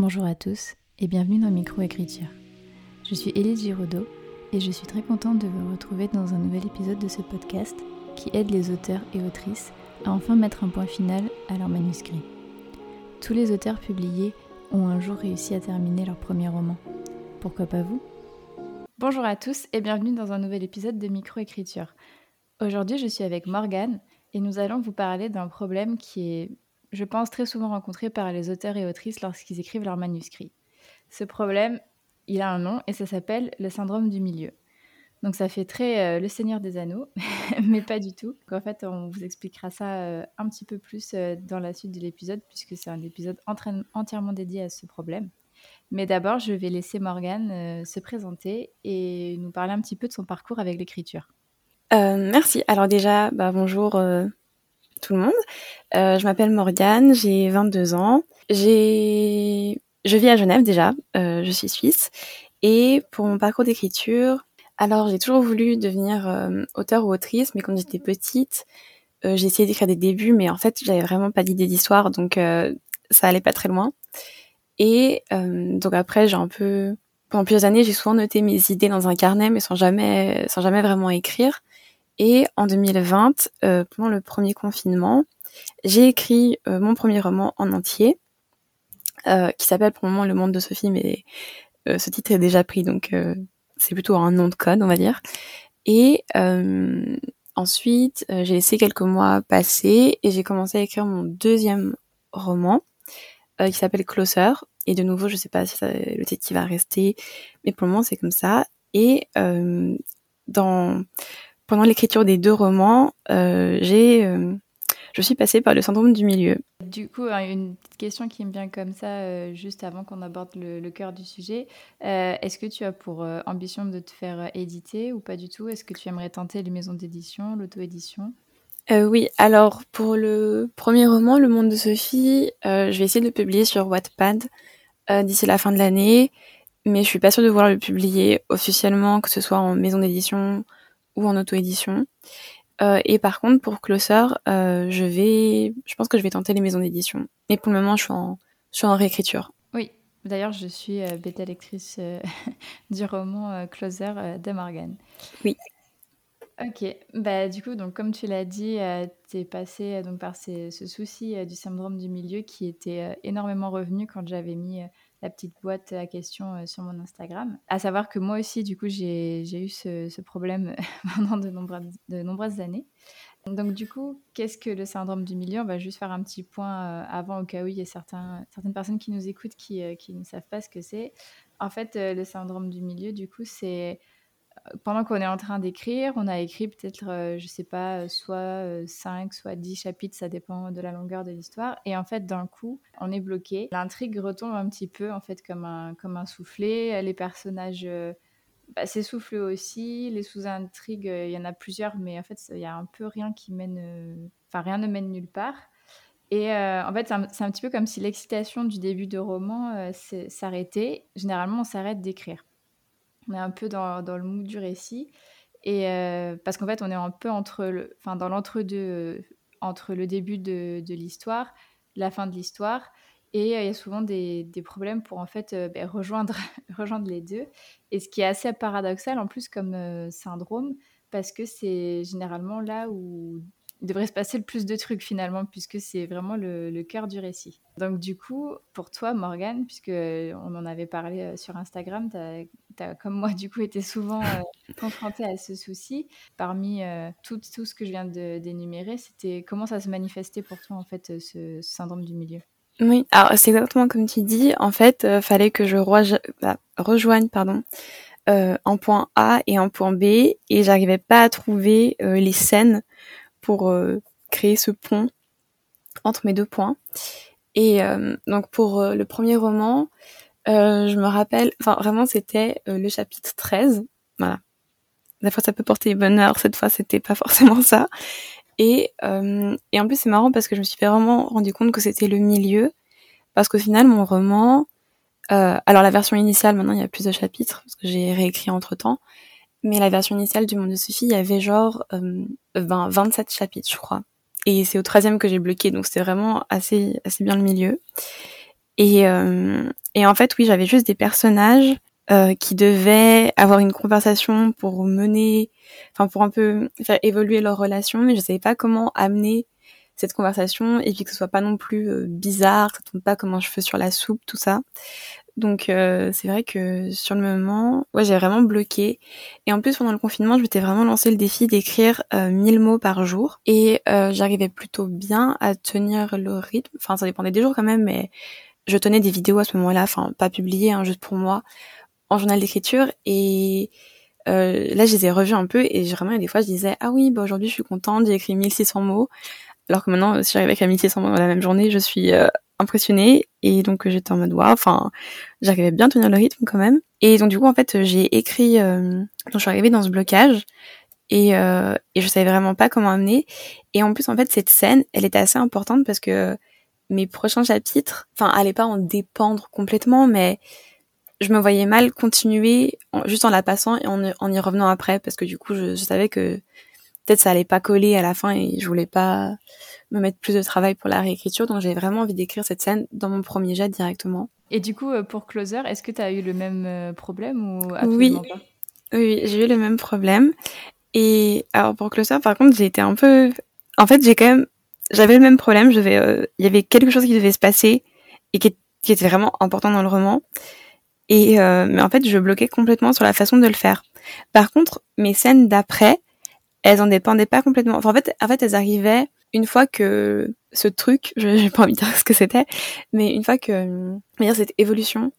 Bonjour à tous et bienvenue dans Microécriture. Je suis Élise Giraudot et je suis très contente de vous retrouver dans un nouvel épisode de ce podcast qui aide les auteurs et autrices à enfin mettre un point final à leur manuscrit. Tous les auteurs publiés ont un jour réussi à terminer leur premier roman. Pourquoi pas vous? Bonjour à tous et bienvenue dans un nouvel épisode de Microécriture. Aujourd'hui, je suis avec Morgane et nous allons vous parler d'un problème qui est je pense, très souvent rencontré par les auteurs et autrices lorsqu'ils écrivent leur manuscrit. Ce problème, il a un nom et ça s'appelle le syndrome du milieu. Donc ça fait très euh, le Seigneur des Anneaux, mais pas du tout. En fait, on vous expliquera ça euh, un petit peu plus euh, dans la suite de l'épisode, puisque c'est un épisode entièrement dédié à ce problème. Mais d'abord, je vais laisser Morgane se présenter et nous parler un petit peu de son parcours avec l'écriture. merci. Alors déjà, bah, bonjour tout le monde. Euh, je m'appelle Morgane, j'ai 22 ans. Je vis à Genève déjà, euh, je suis suisse. Et pour mon parcours d'écriture, alors j'ai toujours voulu devenir euh, auteur ou autrice, mais quand j'étais petite, j'ai essayé d'écrire des débuts, mais en fait j'avais vraiment pas d'idée d'histoire, donc ça allait pas très loin. Et donc après j'ai un peu, pendant plusieurs années, j'ai souvent noté mes idées dans un carnet, mais sans jamais, sans jamais vraiment écrire. Et en 2020, euh, pendant le premier confinement, j'ai écrit euh, mon premier roman en entier, euh, qui s'appelle pour le moment Le Monde de Sophie, mais ce titre est déjà pris, donc c'est plutôt un nom de code, on va dire. Et ensuite, j'ai laissé quelques mois passer et j'ai commencé à écrire mon deuxième roman, qui s'appelle Closer. Et de nouveau, je sais pas si le titre qui va rester, mais pour le moment, c'est comme ça. Et dans pendant l'écriture des deux romans, euh, j'ai, euh, je suis passée par le syndrome du milieu. Du coup, une petite question qui me vient comme ça, euh, juste avant qu'on aborde le, le, cœur du sujet. Est-ce que tu as pour ambition de te faire éditer ou pas du tout? Est-ce que tu aimerais tenter les maisons d'édition, l'auto-édition? Oui, alors pour le premier roman, Le Monde de Sophie, je vais essayer de le publier sur Wattpad d'ici la fin de l'année, mais je suis pas sûre de vouloir le publier officiellement, que ce soit en maison d'édition ou en auto-édition. Euh, et par contre, pour Closer, euh, je vais, je pense que je vais tenter les maisons d'édition. Mais pour le moment, je suis en, je suis en réécriture. Oui, d'ailleurs, je suis euh, bêta lectrice euh, du roman Closer de Morgan. Oui. Ok, bah du coup, donc comme tu l'as dit, tu es passé donc par ces, ce souci du syndrome du milieu qui était énormément revenu quand j'avais mis la petite boîte à questions euh, sur mon Instagram. À savoir que moi aussi, du coup, j'ai eu ce, problème pendant de nombreuses, de nombreuses années. Donc du coup, qu'est-ce que le syndrome du milieu? On va juste faire un petit point euh, avant au cas où il y a certaines personnes qui nous écoutent qui, euh, qui ne savent pas ce que c'est. En fait, le syndrome du milieu, du coup, c'est pendant qu'on est en train d'écrire, on a écrit peut-être, euh, je sais pas, euh, soit 5, euh, soit 10 chapitres, ça dépend de la longueur de l'histoire. Et en fait, d'un coup, on est bloqué. L'intrigue retombe un petit peu, en fait, comme un, comme un soufflet. Les personnages bah, s'essoufflent aussi. Les sous-intrigues, il y en a plusieurs, mais en fait, il y a un peu rien qui mène. Enfin, rien ne mène nulle part. Et en fait, c'est un, petit peu comme si l'excitation du début de roman s'arrêtait. Généralement, on s'arrête d'écrire on est un peu dans, dans le mood du récit. Et euh, parce qu'en fait, on est un peu entre le, enfin, dans l'entre-deux, euh, entre le début de, de l'histoire, la fin de l'histoire. Et euh, il y a souvent des, des, problèmes pour en fait ben, rejoindre, rejoindre les deux. Et ce qui est assez paradoxal en plus comme syndrome, parce que c'est généralement là où il devrait se passer le plus de trucs finalement, puisque c'est vraiment le, le, cœur du récit. Donc du coup, pour toi, Morgane, puisque on en avait parlé euh, sur Instagram, tu as, comme moi, du coup, été souvent euh, confrontée à ce souci. Parmi euh, tout, tout, ce que je viens d'énumérer, c'était comment ça se manifestait pour toi, en fait, ce, ce syndrome du milieu? Oui, alors c'est exactement comme tu dis. En fait, euh, fallait que je bah, rejoigne, pardon, euh, un point A et un point B, et j'arrivais pas à trouver les scènes pour euh, créer ce pont entre mes deux points. Et euh, donc pour euh, le premier roman, je me rappelle, enfin vraiment c'était le chapitre 13. Voilà. Des fois ça peut porter bonheur, cette fois c'était pas forcément ça. Et, et en plus c'est marrant parce que je me suis vraiment rendu compte que c'était le milieu. Parce qu'au final mon roman, alors la version initiale maintenant il y a plus de chapitres parce que j'ai réécrit entre temps. Mais la version initiale du Monde de Sophie, il y avait genre euh, 20, 27 chapitres, je crois. Et c'est au troisième que j'ai bloqué, donc c'était vraiment assez, bien le milieu. Et, euh, Et en fait, oui, j'avais juste des personnages euh, qui devaient avoir une conversation pour mener, enfin pour un peu faire évoluer leur relation, mais je savais pas comment amener cette conversation et puis que ce soit pas non plus euh, bizarre, que ça tombe pas comme un cheveu sur la soupe, tout ça. Donc euh, c'est vrai que sur le moment, ouais, j'ai vraiment bloqué. Et en plus pendant le confinement, je m'étais vraiment lancé le défi d'écrire euh, 1000 mots par jour et euh, j'arrivais plutôt bien à tenir le rythme. Enfin ça dépendait des jours quand même, mais je tenais des vidéos à ce moment-là, enfin pas publiées, hein, juste pour moi, en journal d'écriture et euh, là je les ai revus un peu et vraiment des fois je disais ah oui bah aujourd'hui je suis contente, j'ai écrit 1600 mots. Alors que maintenant si j'arrive à 1600 mots dans la même journée, je suis euh, impressionnée. Et donc j'étais en mode waouh enfin j'arrivais bien à tenir le rythme quand même. Et donc du coup en fait j'ai écrit euh, donc je suis arrivée dans ce blocage. Et euh, et je savais vraiment pas comment amener. Et en plus en fait cette scène elle était assez importante parce que mes prochains chapitres enfin allaient pas en dépendre complètement mais je me voyais mal continuer juste en la passant et en, en, y revenant après parce que du coup je savais que peut-être ça allait pas coller à la fin et je voulais pas me mettre plus de travail pour la réécriture. Donc j'ai vraiment envie d'écrire cette scène dans mon premier jet directement. Et du coup, euh, pour Closer, est-ce que tu as eu le même euh, problème ou absolument oui. pas? Oui, j'ai eu le même problème. Et alors pour Closer, par contre, j'ai été un peu... En fait, j'ai quand même... J'avais le même problème. Je vais, euh... Il y avait quelque chose qui devait se passer et qui, qui était vraiment important dans le roman. Et euh... mais en fait, je bloquais complètement sur la façon de le faire. Par contre, mes scènes d'après, elles en dépendaient pas complètement. En fait, en fait, elles arrivaient une fois que ce truc, je j'ai pas envie de dire ce que c'était, mais une fois que dire, cette évolution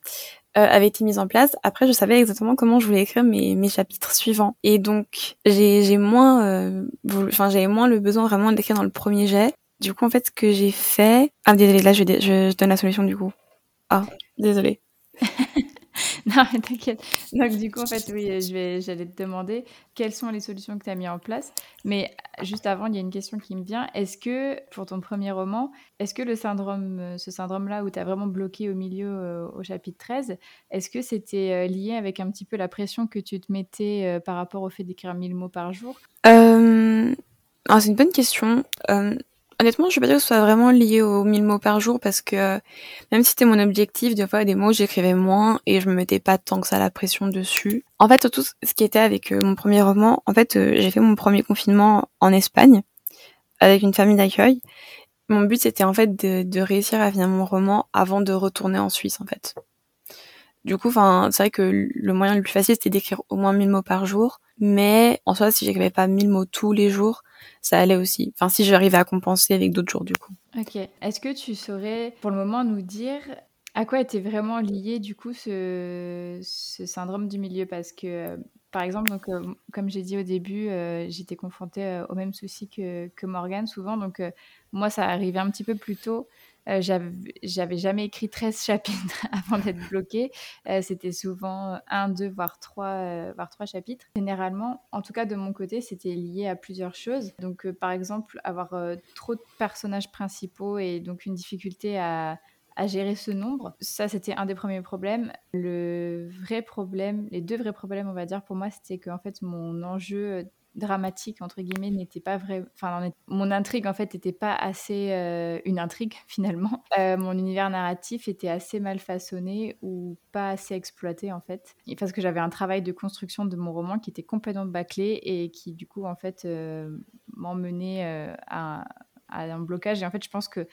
euh, avait été mise en place, après je savais exactement comment je voulais écrire mes, mes chapitres suivants. Et donc j'ai j'ai moins, euh, enfin j'avais moins le besoin vraiment d'écrire dans le premier jet. Du coup en fait ce que j'ai fait, ah désolé là je, je, je donne la solution du coup. Ah désolé. non, mais t'inquiète. Donc, du coup, en fait, oui, je vais, j'allais te demander quelles sont les solutions que tu as mis en place? Mais juste avant, il y a une question qui me vient. Est-ce que, pour ton premier roman, est-ce que le syndrome, ce syndrome-là où tu as vraiment bloqué au milieu euh, au chapitre 13, est-ce que c'était euh, lié avec un petit peu la pression que tu te mettais euh, par rapport au fait d'écrire 1000 mots par jour? Euh... C'est une bonne question. Honnêtement, je suis pas sûre que ce soit vraiment lié aux 1000 mots par jour parce que même si c'était mon objectif, des fois, des mots, j'écrivais moins et je me mettais pas tant que ça la pression dessus. En fait, surtout, ce qui était avec euh, mon premier roman, en fait, euh, j'ai fait mon premier confinement en Espagne avec une famille d'accueil. Mon but, c'était en fait de, de, réussir à finir mon roman avant de retourner en Suisse, en fait. Du coup, enfin, c'est vrai que le moyen le plus facile, c'était d'écrire au moins 1000 mots par jour. Mais en soi, si j'écrivais pas 1000 mots tous les jours, ça allait aussi. Enfin, si j'arrivais à compenser avec d'autres jours, du coup. Ok. Est-ce que tu saurais, pour le moment, nous dire à quoi était vraiment lié, du coup, ce, syndrome du milieu? Parce que, par exemple, euh, comme j'ai dit au début, euh, j'étais confrontée euh, au même souci que, que Morgane, souvent. Donc, euh, moi, ça arrivait un petit peu plus tôt. Euh, j'avais jamais écrit 13 chapitres avant d'être bloquée. Euh, C'était souvent un, deux, voire trois, euh, voire trois chapitres. Généralement, en tout cas de mon côté, c'était lié à plusieurs choses. Donc, euh, par exemple, avoir euh, trop de personnages principaux et donc une difficulté à, à gérer ce nombre. Ça, c'était un des premiers problèmes. Le vrai problème, les deux vrais problèmes, on va dire, pour moi, c'était qu'en fait, mon enjeu dramatique entre guillemets n'était pas vrai enfin mon intrigue en fait n'était pas assez euh, une intrigue finalement. Euh, mon univers narratif était assez mal façonné ou pas assez exploité en fait. Parce que j'avais un travail de construction de mon roman qui était complètement bâclé et qui du coup en fait euh, m'emmenait à, à, un blocage. Et en fait je pense que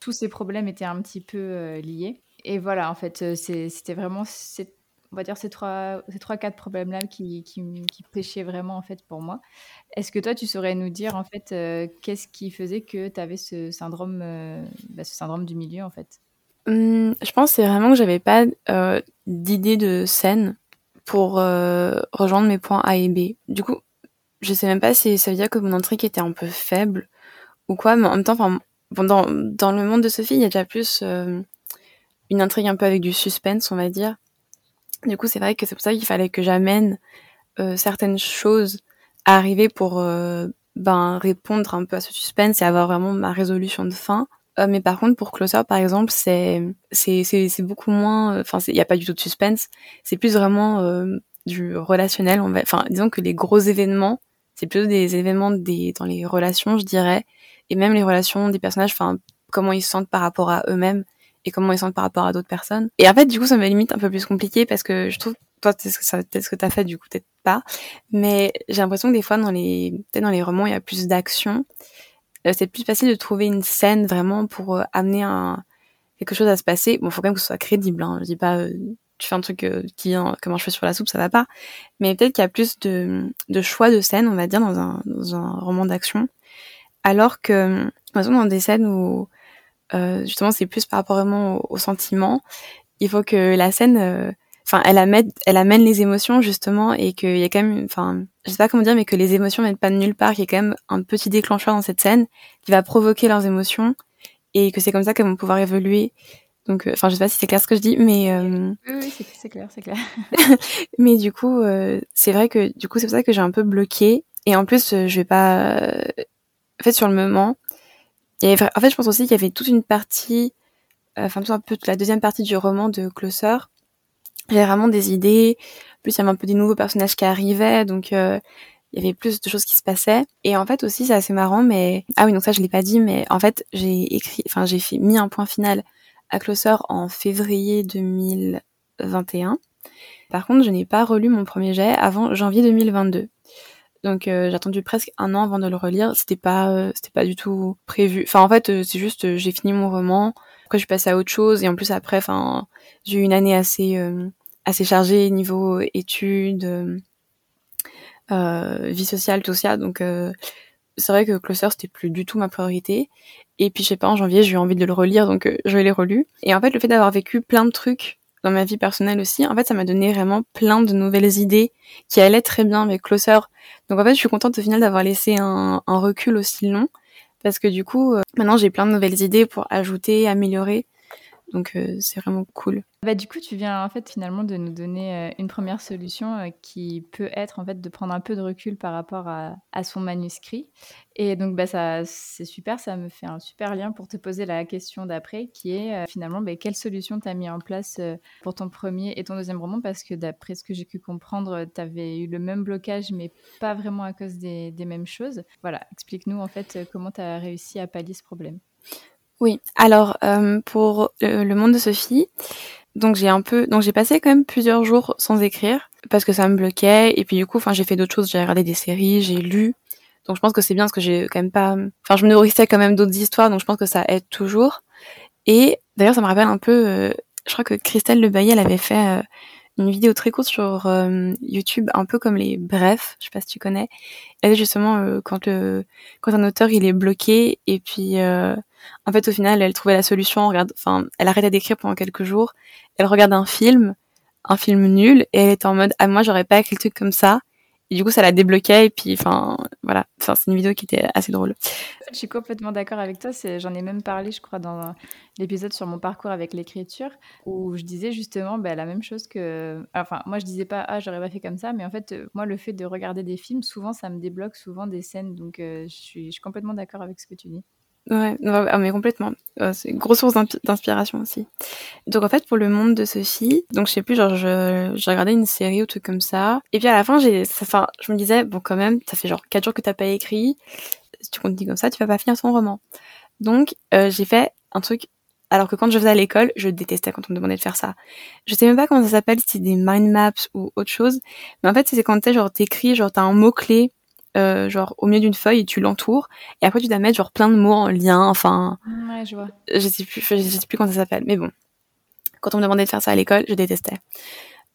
tous ces problèmes étaient un petit peu liés. Et voilà en fait c'était vraiment cette on va dire ces trois, ces trois quatre problèmes là qui, qui, pêchaient vraiment en fait pour moi. Est-ce que toi tu saurais nous dire en fait euh, qu'est-ce qui faisait que tu avais ce syndrome, euh, bah, ce syndrome du milieu en fait? Hum, Je pense c'est vraiment que j'avais pas euh, d'idée de scène pour rejoindre mes points A et B. Du coup, je sais même pas si ça veut dire que mon intrigue était un peu faible ou quoi, mais en même temps, bon, dans, dans le monde de Sophie, il y a déjà plus une intrigue un peu avec du suspense, on va dire. Du coup, c'est vrai que c'est pour ça qu'il fallait que j'amène euh, certaines choses à arriver pour euh, ben, répondre un peu à ce suspense et avoir vraiment ma résolution de fin. Euh, mais par contre, pour Closer, par exemple, c'est c'est c'est beaucoup moins. Enfin, il n'y a pas du tout de suspense. C'est plus vraiment euh, du relationnel. On va, enfin, disons que les gros événements, c'est plutôt des événements des dans les relations, je dirais, et même les relations des personnages. Enfin, comment ils se sentent par rapport à eux-mêmes et comment ils sentent par rapport à d'autres personnes. Et en fait, du coup, ça me limite un peu plus compliqué parce que je trouve, toi, peut-être que t'as fait, du coup, peut-être pas, mais j'ai l'impression que des fois, dans les, peut-être dans les romans, il y a plus d'action. Euh, c'est plus facile de trouver une scène vraiment pour euh, amener un, quelque chose à se passer. Bon, faut quand même que ce soit crédible, hein. Je dis pas, euh, tu fais un truc qui vient comme un cheveu sur la soupe, ça va pas. Mais peut-être qu'il y a plus de, de choix de scènes, on va dire, dans un, dans un roman d'action. Alors que, par exemple, dans des scènes où, euh, justement, c'est plus par rapport vraiment au, au, sentiment, il faut que la scène, euh, enfin, elle amène, elle amène les émotions, justement, et qu'il y a quand même, enfin, je sais pas comment dire, mais que les émotions viennent pas de nulle part, qu'il y a quand même un petit déclencheur dans cette scène qui va provoquer leurs émotions, et que c'est comme ça qu'elles vont pouvoir évoluer. Donc, euh, enfin, je sais pas si c'est clair ce que je dis, mais euh... oui, oui c'est clair, c'est clair. mais du coup, euh, c'est vrai que du coup, c'est pour ça que j'ai un peu bloqué. Et en plus, je vais pas. En fait, sur le moment, en fait, je pense aussi qu'il y avait toute une partie, euh, enfin, un peu la deuxième partie du roman de Closer. J'avais vraiment des idées. Plus, il y avait un peu des nouveaux personnages qui arrivaient, donc euh, il y avait plus de choses qui se passaient. Et en fait aussi, c'est assez marrant, mais ah oui, donc ça je l'ai pas dit, mais en fait j'ai écrit, enfin j'ai mis un point final à Closer en février 2021. Par contre, je n'ai pas relu mon premier jet avant janvier 2022. Donc euh, j'ai attendu presque un an avant de le relire. C'était pas, euh, c'était pas du tout prévu. Enfin en fait, euh, c'est juste, euh, j'ai fini mon roman. Après je suis passée à autre chose et en plus après, enfin j'ai eu une année assez, euh, assez chargée niveau études, vie sociale, tout ça. Donc c'est vrai que Closer c'était plus du tout ma priorité. Et puis je sais pas, en janvier j'ai eu envie de le relire, donc je l'ai relu. Et en fait le fait d'avoir vécu plein de trucs dans ma vie personnelle aussi, en fait, ça m'a donné vraiment plein de nouvelles idées qui allaient très bien avec Closer. Donc en fait, je suis contente au final d'avoir laissé un, recul aussi long parce que du coup, euh, maintenant j'ai plein de nouvelles idées pour ajouter, améliorer. Donc euh, c'est vraiment cool. Bah, du coup, tu viens en fait finalement de nous donner euh, une première solution euh, qui peut être en fait de prendre un peu de recul par rapport à, son manuscrit. Et donc bah, ça c'est super, ça me fait un super lien pour te poser la question d'après qui est finalement bah, quelle solution tu as mis en place pour ton premier et ton deuxième roman? Parce que d'après ce que j'ai pu comprendre, tu avais eu le même blocage mais pas vraiment à cause des, des mêmes choses. Voilà, explique-nous en fait comment tu as réussi à pallier ce problème. Oui, alors euh, pour le, le, monde de Sophie, donc j'ai un peu, donc j'ai passé quand même plusieurs jours sans écrire parce que ça me bloquait. Et puis du coup, enfin j'ai fait d'autres choses, j'ai regardé des séries, j'ai lu, donc je pense que c'est bien parce que j'ai quand même pas, enfin je me nourrissais quand même d'autres histoires, donc je pense que ça aide toujours. Et d'ailleurs ça me rappelle un peu, euh, je crois que Christelle Le Bailly, elle avait fait euh, une vidéo très courte sur euh, YouTube, un peu comme les brefs, je sais pas si tu connais. Elle justement euh, quand le quand un auteur il est bloqué et puis euh, en fait au final elle trouvait la solution, regarde, enfin elle arrêtait d'écrire pendant quelques jours, elle regarde un film, un film nul et elle était en mode ah moi j'aurais pas écrit le truc comme ça du coup, ça la débloquait. Et puis, enfin, voilà. Enfin, c'est une vidéo qui était assez drôle. Je suis complètement d'accord avec toi. J'en ai même parlé, je crois, dans l'épisode sur mon parcours avec l'écriture, où je disais justement bah, la même chose que. Enfin, moi, je disais pas, ah, j'aurais pas fait comme ça. Mais en fait, moi, le fait de regarder des films, souvent, ça me débloque souvent des scènes. Donc, euh, je suis complètement d'accord avec ce que tu dis. Ouais, mais complètement. Euh, c'est une grosse source d'inspiration aussi. Donc en fait, pour le monde de Sophie, donc je sais plus, genre je, j'ai regardé une série ou truc comme ça, et puis à la fin, j'ai, enfin, je me disais bon quand même, ça fait genre quatre jours que t'as pas écrit, si tu continues comme ça, tu vas pas finir ton roman. Donc euh, j'ai fait un truc. Alors que quand je faisais à l'école, je détestais quand on me demandait de faire ça. Je sais même pas comment ça s'appelle, si c'est des mind maps ou autre chose. Mais en fait, c'est quand t'es genre t'écris, genre t'as un mot clé euh, genre au milieu d'une feuille et tu l'entoures et après tu dois mettre genre plein de mots en lien enfin ouais je vois. je sais plus je sais plus comment ça s'appelle mais bon. Quand on me demandait de faire ça à l'école je détestais.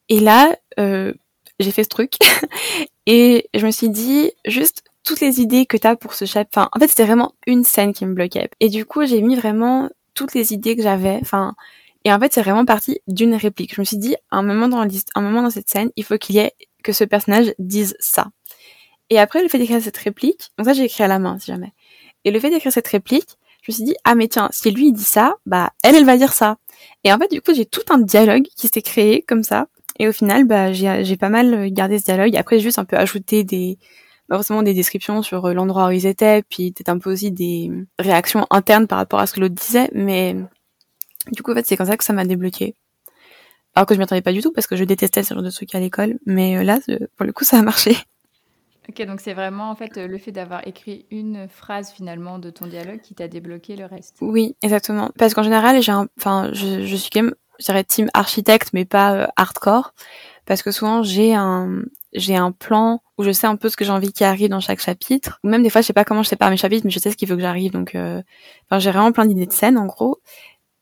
Et là euh, j'ai fait ce truc et je me suis dit juste toutes les idées que t'as pour ce chapitre enfin en fait c'était vraiment une scène qui me bloquait. Et du coup j'ai mis vraiment toutes les idées que j'avais enfin et en fait c'est vraiment parti d'une réplique. Je me suis dit à un moment dans liste un moment dans cette scène il faut qu'il y ait que ce personnage dise ça et après, le fait d'écrire cette réplique, donc ça, j'ai écrit à la main, si jamais. Et le fait d'écrire cette réplique, je me suis dit, ah, mais tiens, si lui, il dit ça, bah, elle, elle va dire ça. Et en fait, du coup, j'ai tout un dialogue qui s'est créé comme ça. Et au final, bah, j'ai pas mal gardé ce dialogue. Après, j'ai juste un peu ajouté des, bah, forcément des descriptions sur l'endroit où ils étaient, puis peut-être un peu aussi des réactions internes par rapport à ce que l'autre disait. Mais, du coup, en fait, c'est comme ça que ça m'a débloqué. Alors que je m'y attendais pas du tout parce que je détestais ce genre de trucs à l'école. Mais euh, là, pour le coup, ça a marché. Ok, donc c'est vraiment en fait le fait d'avoir écrit une phrase finalement de ton dialogue qui t'a débloqué le reste. Oui, exactement. Parce qu'en général, j'ai enfin, je, je suis quand même, je dirais team architecte, mais pas euh, hardcore, parce que souvent j'ai un, j'ai un plan où je sais un peu ce que j'ai envie qui arrive dans chaque chapitre. Ou même des fois, je sais pas comment je sépare mes chapitres, mais je sais ce qu'il veut que j'arrive. Donc, euh, j'ai vraiment plein d'idées de scènes en gros,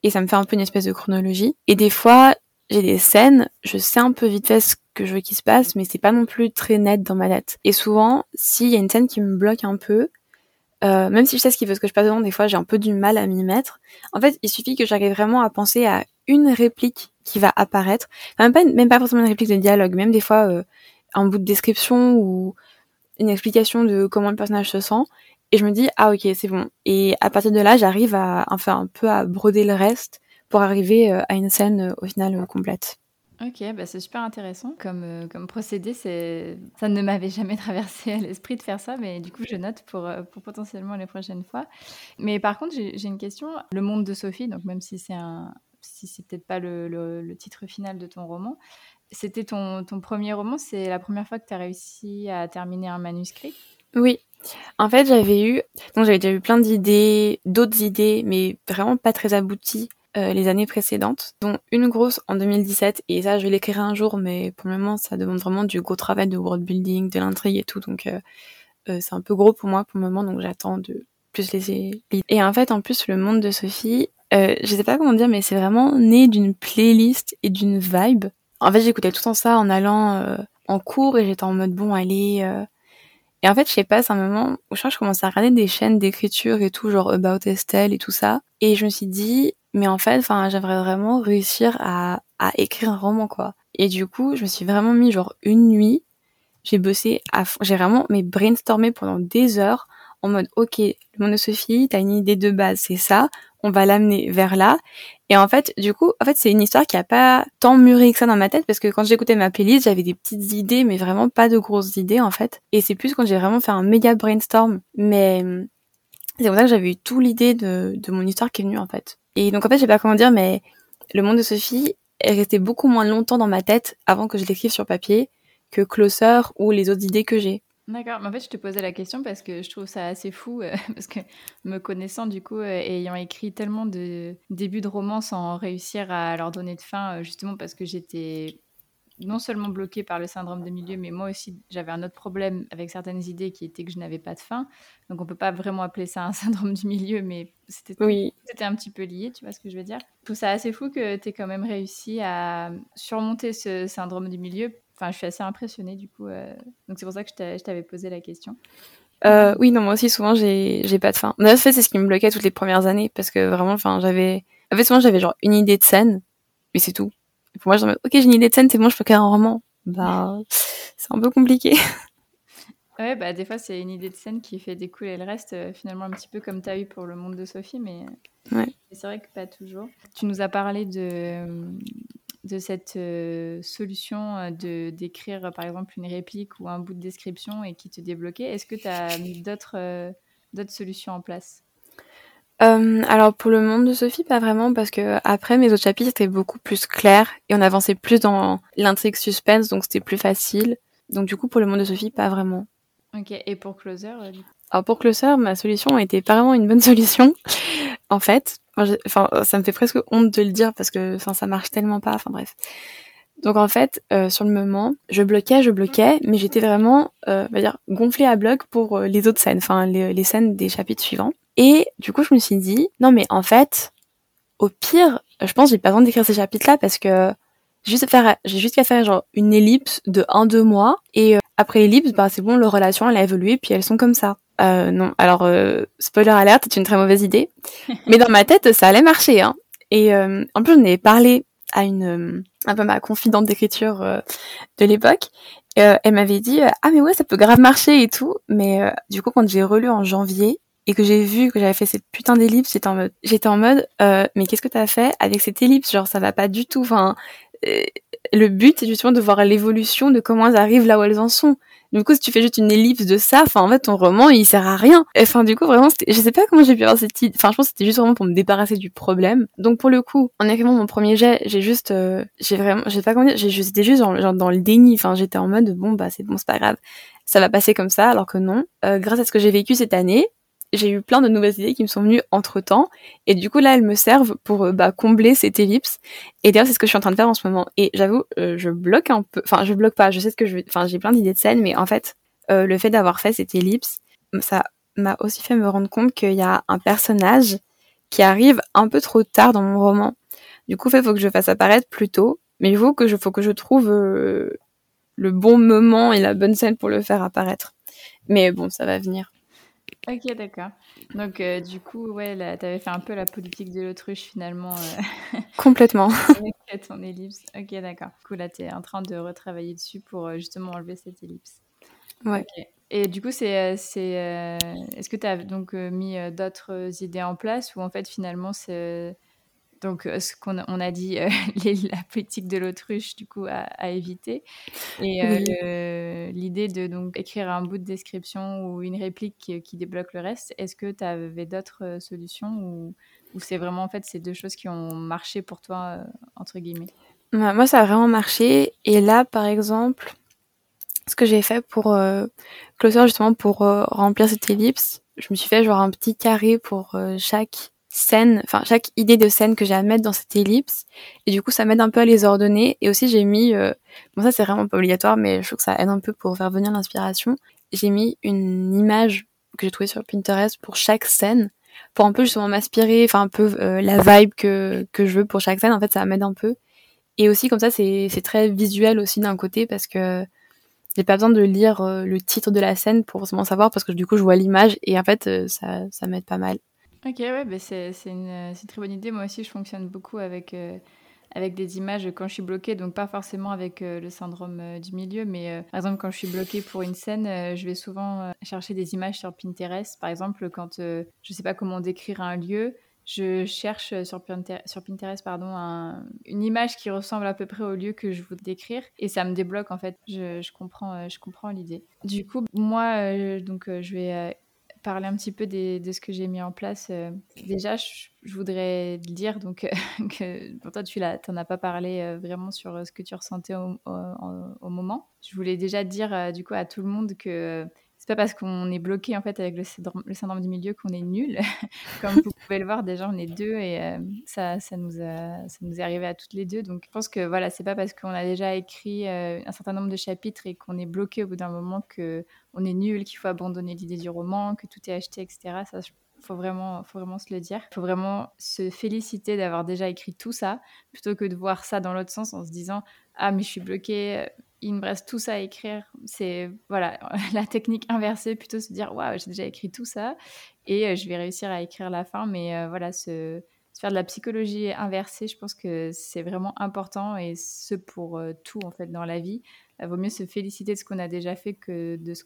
et ça me fait un peu une espèce de chronologie. Et des fois, j'ai des scènes, je sais un peu vite fait ce que je veux qu'il se passe, mais c'est pas non plus très net dans ma tête. Et souvent, s'il y a une scène qui me bloque un peu, euh, même si je sais ce qu'il veut que je passe dedans, des fois j'ai un peu du mal à m'y mettre. En fait, il suffit que j'arrive vraiment à penser à une réplique qui va apparaître, même pas, même pas forcément une réplique de dialogue, même des fois euh, un bout de description ou une explication de comment le personnage se sent, et je me dis ah ok c'est bon. Et à partir de là, j'arrive à enfin un peu à broder le reste pour arriver euh, à une scène euh, au final euh, complète. Ok, bah c'est super intéressant comme, comme procédé. Ça ne m'avait jamais traversé à l'esprit de faire ça, mais du coup, je note pour, pour potentiellement les prochaines fois. Mais par contre, j'ai, une question. Le monde de Sophie, donc même si c'est, un, si peut-être pas le, titre final de ton roman, c'était ton, ton premier roman. C'est la première fois que tu as réussi à terminer un manuscrit? Oui. En fait, j'avais eu, donc j'avais déjà eu plein d'idées, d'autres idées, mais vraiment pas très abouties euh, les années précédentes, dont une grosse en 2017, et ça je vais l'écrire un jour, mais pour le moment ça demande vraiment du gros travail de world building, de l'intrigue et tout, donc euh, euh, c'est un peu gros pour moi pour le moment, donc j'attends de plus laisser. Et en fait, en plus, le monde de Sophie, euh, je sais pas comment dire, mais c'est vraiment né d'une playlist et d'une vibe. En fait, j'écoutais tout en ça en allant en cours et j'étais en mode bon, allez. Et en fait, je sais pas, c'est un moment où je crois que je commençais à regarder des chaînes d'écriture et tout, genre About Estelle et tout ça. Et je me suis dit, mais en fait, enfin, j'aimerais vraiment réussir à, à écrire un roman, quoi. Et du coup, je me suis vraiment mis genre une nuit. J'ai bossé à. J'ai vraiment mais brainstormé pendant des heures en mode, ok, le monde de Sophie, t'as une idée de base, c'est ça. On va l'amener vers là. Et en fait, du coup, en fait, c'est une histoire qui a pas tant mûri que ça dans ma tête parce que quand j'écoutais ma playlist, j'avais des petites idées, mais vraiment pas de grosses idées, en fait. Et c'est plus quand j'ai vraiment fait un méga brainstorm. Mais c'est pour ça que j'avais eu tout l'idée de, de mon histoire qui est venue, en fait. Et donc en fait, je sais pas comment dire, mais le monde de Sophie est resté beaucoup moins longtemps dans ma tête avant que je l'écrive sur papier que Closer ou les autres idées que j'ai. D'accord, mais en fait, je te posais la question parce que je trouve ça assez fou, euh, parce que me connaissant du coup, euh, ayant écrit tellement de débuts de romans sans réussir à leur donner de fin, euh, justement parce que j'étais non seulement bloquée par le syndrome de milieu, mais moi aussi, j'avais un autre problème avec certaines idées qui était que je n'avais pas de fin. Donc, on peut pas vraiment appeler ça un syndrome du milieu, mais c'était oui. un petit peu lié, tu vois ce que je veux dire. Je trouve ça assez fou que tu aies quand même réussi à surmonter ce syndrome du milieu. Enfin, je suis assez impressionnée du coup. Euh... Donc, c'est pour ça que je t'avais posé la question. Euh, oui, non, moi aussi, souvent, j'ai pas de. Mais en fait, c'est ce qui me bloquait toutes les premières années, parce que vraiment, enfin, j'avais... En fait, souvent, j'avais genre une idée de scène, mais c'est tout pour moi, je me ok, j'ai une idée de scène, c'est bon, je peux créer un roman. Bah, c'est un peu compliqué. Ouais, bah des fois c'est une idée de scène qui fait découler le reste, euh, finalement un petit peu comme tu as eu pour le monde de Sophie, mais, ouais. c'est vrai que pas toujours. Tu nous as parlé de, de cette euh, solution euh, de d'écrire par exemple une réplique ou un bout de description et qui te débloquait. Est-ce que tu as mis d'autres d'autres solutions en place? Euh, alors pour le monde de Sophie, pas vraiment, parce que après mes autres chapitres étaient beaucoup plus clairs et on avançait plus dans l'intrigue suspense, donc c'était plus facile. Donc du coup pour le monde de Sophie, pas vraiment. Ok, et pour Closer euh, Alors pour Closer, ma solution a été pas vraiment une bonne solution. en fait, enfin ça me fait presque honte de le dire parce que enfin ça marche tellement pas. Enfin bref. Donc en fait, euh, sur le moment, je bloquais, je bloquais, mais j'étais vraiment, euh, va dire, gonflée à bloc pour les autres scènes, enfin les, les, scènes des chapitres suivants. Et du coup, je me suis dit, non mais en fait, au pire, je pense j'ai pas besoin d'écrire ces chapitres-là parce que j'ai juste faire, j'ai juste qu'à faire genre une ellipse de un deux mois et euh, après l'ellipse, bah c'est bon, leur relation elle a évolué puis elles sont comme ça. Euh, non, alors spoiler alerte, c'est une très mauvaise idée, mais dans ma tête ça allait marcher. Hein. Et en plus, j'en ai parlé à une un peu ma confidente d'écriture euh, de l'époque. Euh, elle m'avait dit ah mais ouais ça peut grave marcher et tout, mais euh, du coup quand j'ai relu en janvier et que j'ai vu que j'avais fait cette putain d'ellipse, j'étais en mode j'étais en mode mais qu'est-ce que t'as fait avec cette ellipse? Genre ça va pas du tout. Enfin le but c'est justement de voir l'évolution de comment elles arrivent là où elles en sont. Du coup, si tu fais juste une ellipse de ça, enfin, en fait, ton roman, il sert à rien. Enfin, du coup, vraiment, je sais pas comment j'ai pu avoir cette idée. Enfin, je pense que c'était juste vraiment pour me débarrasser du problème. Donc, pour le coup, en écrivant mon premier jet, j'ai juste, euh, j'ai vraiment, j'ai pas comment dire, j'étais juste genre, dans le déni. Enfin, j'étais en mode, bon, bah, c'est bon, c'est pas grave. ça va passer comme ça, alors que non. Euh, grâce à ce que j'ai vécu cette année, j'ai eu plein de nouvelles idées qui me sont venues entre temps. Et du coup, là, elles me servent pour euh, bah, combler cette ellipse. Et d'ailleurs, c'est ce que je suis en train de faire en ce moment. Et j'avoue, euh, je bloque un peu. Enfin, je bloque pas. Je sais ce que je veux. Enfin, j'ai plein d'idées de scène, mais en fait, euh, le fait d'avoir fait cette ellipse, ça m'a aussi fait me rendre compte qu'il y a un personnage qui arrive un peu trop tard dans mon roman. Du coup, il faut que je fasse apparaître plus tôt. Mais il faut que je, faut que je trouve le bon moment et la bonne scène pour le faire apparaître. Mais bon, ça va venir. Ok, d'accord. Donc, euh, du coup, ouais, tu avais fait un peu la politique de l'autruche finalement. Euh, Complètement. avec ton ellipse. Ok, d'accord. Du coup, là, tu es en train de retravailler dessus pour euh, justement enlever cette ellipse. Ouais. Et du coup, c'est, c'est, est-ce que tu as donc mis d'autres idées en place ou en fait, finalement, c'est donc, euh, ce qu'on a, on a dit, euh, la politique de l'autruche, du coup, à, éviter. Et euh, l'idée de donc écrire un bout de description ou une réplique qui, débloque le reste, est-ce que tu avais d'autres solutions ou, ou c'est vraiment en fait ces deux choses qui ont marché pour toi, entre guillemets? Moi, ça a vraiment marché. Et là, par exemple, ce que j'ai fait pour euh, justement, pour remplir cette ellipse, je me suis fait genre un petit carré pour chaque scènes, enfin chaque idée de scène que j'ai à mettre dans cette ellipse. Et du coup, ça m'aide un peu à les ordonner. Et aussi, j'ai mis, euh, bon ça c'est vraiment pas obligatoire, mais je trouve que ça aide un peu pour faire venir l'inspiration. J'ai mis une image que j'ai trouvée sur Pinterest pour chaque scène, pour un peu justement m'inspirer, enfin un peu euh, la vibe que, que je veux pour chaque scène. En fait, ça m'aide un peu. Et aussi comme ça, c'est très visuel aussi d'un côté parce que j'ai pas besoin de lire euh, le titre de la scène pour vraiment savoir parce que du coup je vois l'image et en fait ça, ça m'aide pas mal. Ok, ouais, bah c'est une, une, très bonne idée. Moi aussi, je fonctionne beaucoup avec, euh, avec des images quand je suis bloquée, donc pas forcément avec euh, le syndrome euh, du milieu, mais par exemple, quand je suis bloquée pour une scène, je vais souvent chercher des images sur Pinterest. Par exemple, quand je sais pas comment décrire un lieu, je cherche sur Pinterest, sur Pinterest pardon, une image qui ressemble à peu près au lieu que je veux décrire et ça me débloque en fait. Je, je comprends, je comprends l'idée. Du coup, moi, donc, je vais parler un petit peu de ce que j'ai mis en place. Euh, déjà, je, voudrais dire donc, que pour toi, tu n'en as pas parlé euh, vraiment sur euh, ce que tu ressentais au, au, moment. Je voulais déjà dire du coup à tout le monde que c'est pas parce qu'on est bloqué en fait avec le syndrome, du milieu qu'on est nul. Comme vous pouvez le voir, déjà on est deux et euh, ça, nous a, ça nous est arrivé à toutes les deux. Donc je pense que voilà, c'est pas parce qu'on a déjà écrit euh, un certain nombre de chapitres et qu'on est bloqué au bout d'un moment que on est nul, qu'il faut abandonner l'idée du roman, que tout est acheté, etc. Ça, faut vraiment, faut vraiment se le dire. Faut vraiment se féliciter d'avoir déjà écrit tout ça, plutôt que de voir ça dans l'autre sens en se disant ah mais je suis bloqué, il me reste tout ça à écrire. C'est voilà la technique inversée, plutôt se dire waouh, j'ai déjà écrit tout ça et euh, je vais réussir à écrire la fin. Mais euh, voilà, se, faire de la psychologie inversée, je pense que c'est vraiment important et ce pour euh, tout en fait dans la vie. Il vaut mieux se féliciter de ce qu'on a déjà fait que de ce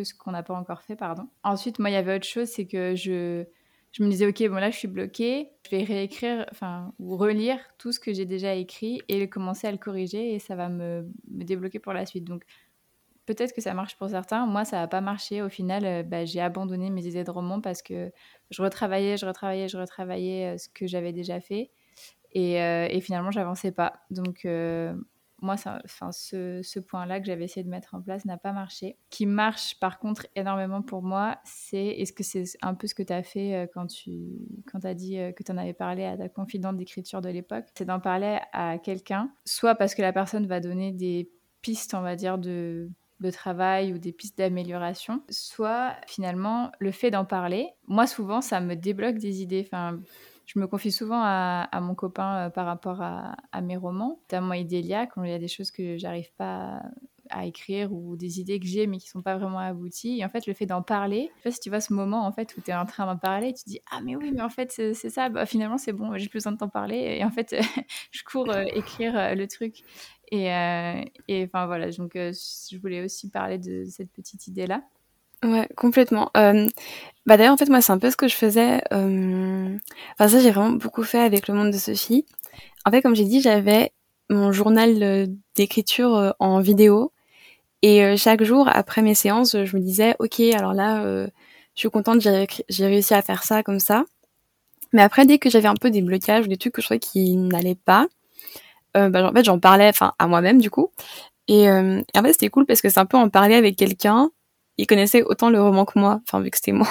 ce qu'on n'a pas encore fait, pardon. Ensuite, moi, il y avait autre chose, c'est que je je me disais, ok, bon là, je suis bloquée, je vais réécrire, enfin, ou relire tout ce que j'ai déjà écrit et commencer à le corriger et ça va me, débloquer pour la suite. Donc, peut-être que ça marche pour certains. Moi, ça n'a pas marché. Au final, euh, bah, j'ai abandonné mes idées de roman parce que je retravaillais, je retravaillais, je retravaillais euh, ce que j'avais déjà fait et, euh, et finalement, j'avançais pas. Donc, moi, ça, ce, ce point-là que j'avais essayé de mettre en place n'a pas marché. Qui marche par contre énormément pour moi, c'est, est-ce que c'est un peu ce que tu as fait euh, quand tu quand as dit euh, que tu en avais parlé à ta confidente d'écriture de l'époque? C'est d'en parler à quelqu'un, soit parce que la personne va donner des pistes, on va dire, de, de travail ou des pistes d'amélioration, soit finalement le fait d'en parler, moi souvent ça me débloque des idées. Je me confie souvent à, mon copain euh, par rapport à, mes romans, notamment Idélia, quand il y a des choses que j'arrive pas à écrire ou des idées que j'ai mais qui sont pas vraiment abouties. Et en fait, le fait d'en parler, je sais si tu vois ce moment en fait où tu es en train d'en parler, tu te dis ah mais oui mais en fait c'est ça, bah, finalement c'est bon, j'ai plus besoin de t'en parler et en fait je cours euh, écrire euh, le truc. Et enfin voilà, donc je voulais aussi parler de cette petite idée là. Ouais, complètement. Euh, bah d'ailleurs, en fait, moi, c'est un peu ce que je faisais. Euh... Enfin, ça, j'ai vraiment beaucoup fait avec le monde de Sophie. En fait, comme j'ai dit, j'avais mon journal euh, d'écriture euh, en vidéo. Et euh, chaque jour, après mes séances, je me disais, OK, alors là, je suis contente, j'ai réussi à faire ça comme ça. Mais après, dès que j'avais un peu des blocages ou des trucs que je trouvais qui n'allaient pas, bah, en fait, j'en parlais enfin à moi-même, du coup. Et, et en fait, c'était cool parce que c'est un peu en parler avec quelqu'un il connaissait autant le roman que moi, enfin vu que c'était moi.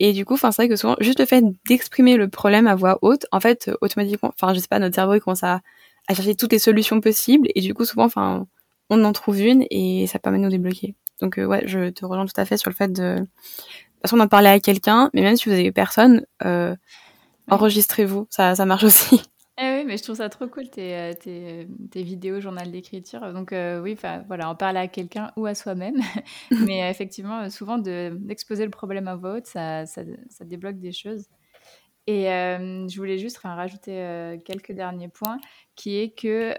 Et du coup, enfin c'est vrai que souvent juste le fait d'exprimer le problème à voix haute, en fait automatiquement, enfin je sais pas, notre cerveau il commence à, à chercher toutes les solutions possibles et du coup souvent, enfin on en trouve une et ça permet de nous débloquer. Donc euh, ouais, je te rejoins tout à fait sur le fait de, de toute façon d'en parler à quelqu'un, mais même si vous avez personne, euh, enregistrez-vous, ça ça marche aussi. Oui, mais je trouve ça trop cool, tes, euh, tes, tes vidéos, journal d'écriture. Donc euh, oui, voilà, en parler à quelqu'un ou à soi-même. mais euh, effectivement, souvent, d'exposer le problème à voix haute, ça, ça, ça, débloque des choses. Et je voulais juste rajouter quelques derniers points, qui est que,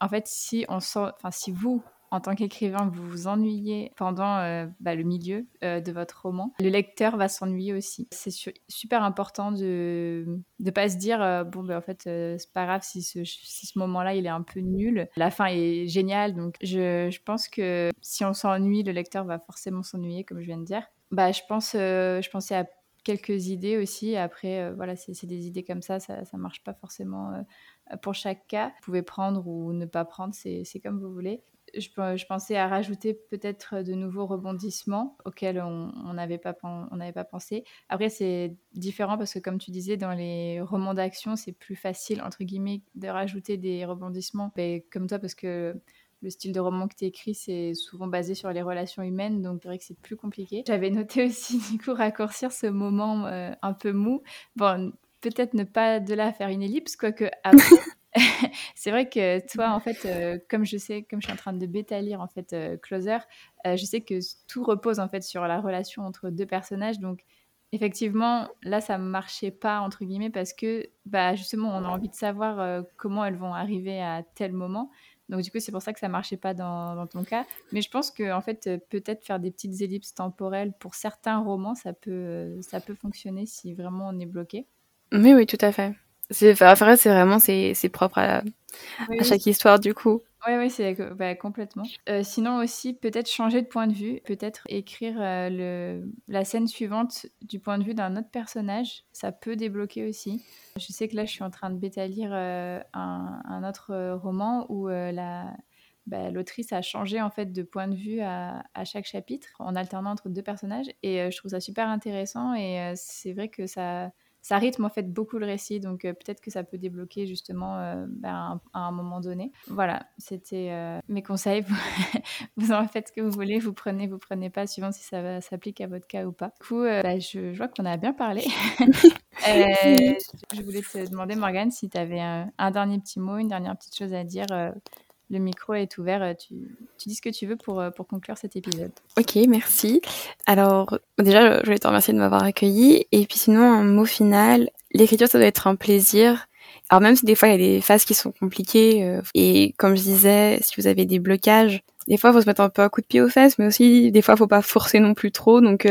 en fait, si on sent, enfin, si vous, en tant qu'écrivain, vous vous ennuyez pendant euh, bah, le milieu euh, de votre roman, le lecteur va s'ennuyer aussi. C'est super important de ne pas se dire euh, bon, ben, en fait, c'est pas grave si ce, moment-là il est un peu nul. La fin est géniale, donc je, pense que si on s'ennuie, le lecteur va forcément s'ennuyer, comme je viens de dire. Bah, je, pense, je pensais à quelques idées aussi. Après, voilà, c'est des idées comme ça, ça ne marche pas forcément pour chaque cas. Vous pouvez prendre ou ne pas prendre, c'est comme vous voulez je, pensais à rajouter peut-être de nouveaux rebondissements auxquels on n'avait pas, pas pensé. Après, c'est différent parce que, comme tu disais, dans les romans d'action, c'est plus facile, entre guillemets, de rajouter des rebondissements. Mais comme toi, parce que le style de roman que tu écris, c'est souvent basé sur les relations humaines, donc c'est vrai que c'est plus compliqué. J'avais noté aussi, du coup, raccourcir ce moment euh, un peu mou. Bon, peut-être ne pas de là faire une ellipse, quoique après. c'est vrai que toi, en fait, euh, comme je sais, comme je suis en train de bêta lire en fait euh, Closer, euh, je sais que tout repose en fait sur la relation entre deux personnages. Donc, effectivement, là, ça marchait pas entre guillemets parce que, bah, justement, on a envie de savoir comment elles vont arriver à tel moment. Donc, du coup, c'est pour ça que ça marchait pas dans, dans ton cas. Mais je pense que, en fait, peut-être faire des petites ellipses temporelles pour certains romans, ça peut, ça peut fonctionner si vraiment on est bloqué. Mais oui, tout à fait. C'est c'est vraiment c'est propre à, à, chaque histoire du coup. Oui, oui, c'est bah, complètement. Euh, sinon aussi, peut-être changer de point de vue, peut-être écrire euh, le, la scène suivante du point de vue d'un autre personnage, ça peut débloquer aussi. Je sais que là, je suis en train de bêta-lire euh, un, un, autre roman où la, bah, l'autrice a changé en fait de point de vue à, à, chaque chapitre en alternant entre deux personnages et je trouve ça super intéressant et c'est vrai que ça ça rythme en fait beaucoup le récit, donc euh, peut-être que ça peut débloquer justement euh, ben, à un moment donné. Voilà, c'était euh, mes conseils. vous en faites ce que vous voulez, vous prenez, vous prenez pas, suivant si ça s'applique à votre cas ou pas. Du coup, bah, je, vois qu'on a bien parlé. je voulais te demander, Morgane, si tu avais un, un, dernier petit mot, une dernière petite chose à dire le micro est ouvert. Euh, tu, dis ce que tu veux pour, euh, pour conclure cet épisode. Ok, merci. Alors, déjà, je voulais te remercier de m'avoir accueilli. Et puis sinon, un mot final. L'écriture, ça doit être un plaisir. Alors même si des fois, il y a des phases qui sont compliquées. Euh, et comme je disais, si vous avez des blocages, des fois, il faut se mettre un peu un coup de pied aux fesses. Mais aussi, des fois, il faut pas forcer non plus trop. Donc,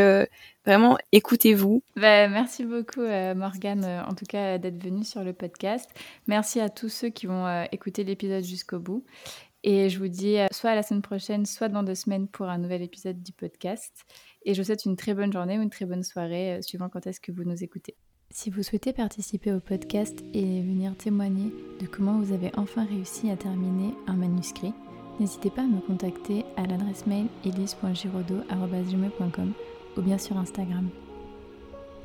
Vraiment, écoutez-vous. Bah, merci beaucoup, euh, Morgane, euh, en tout cas, d'être venue sur le podcast. Merci à tous ceux qui vont euh, écouter l'épisode jusqu'au bout. Et je vous dis soit à la semaine prochaine, soit dans deux semaines pour un nouvel épisode du podcast. Et je vous souhaite une très bonne journée ou une très bonne soirée, suivant quand est-ce que vous nous écoutez. Si vous souhaitez participer au podcast et venir témoigner de comment vous avez enfin réussi à terminer un manuscrit, n'hésitez pas à me contacter à l'adresse mail elise.giraudot.com ou bien sur Instagram.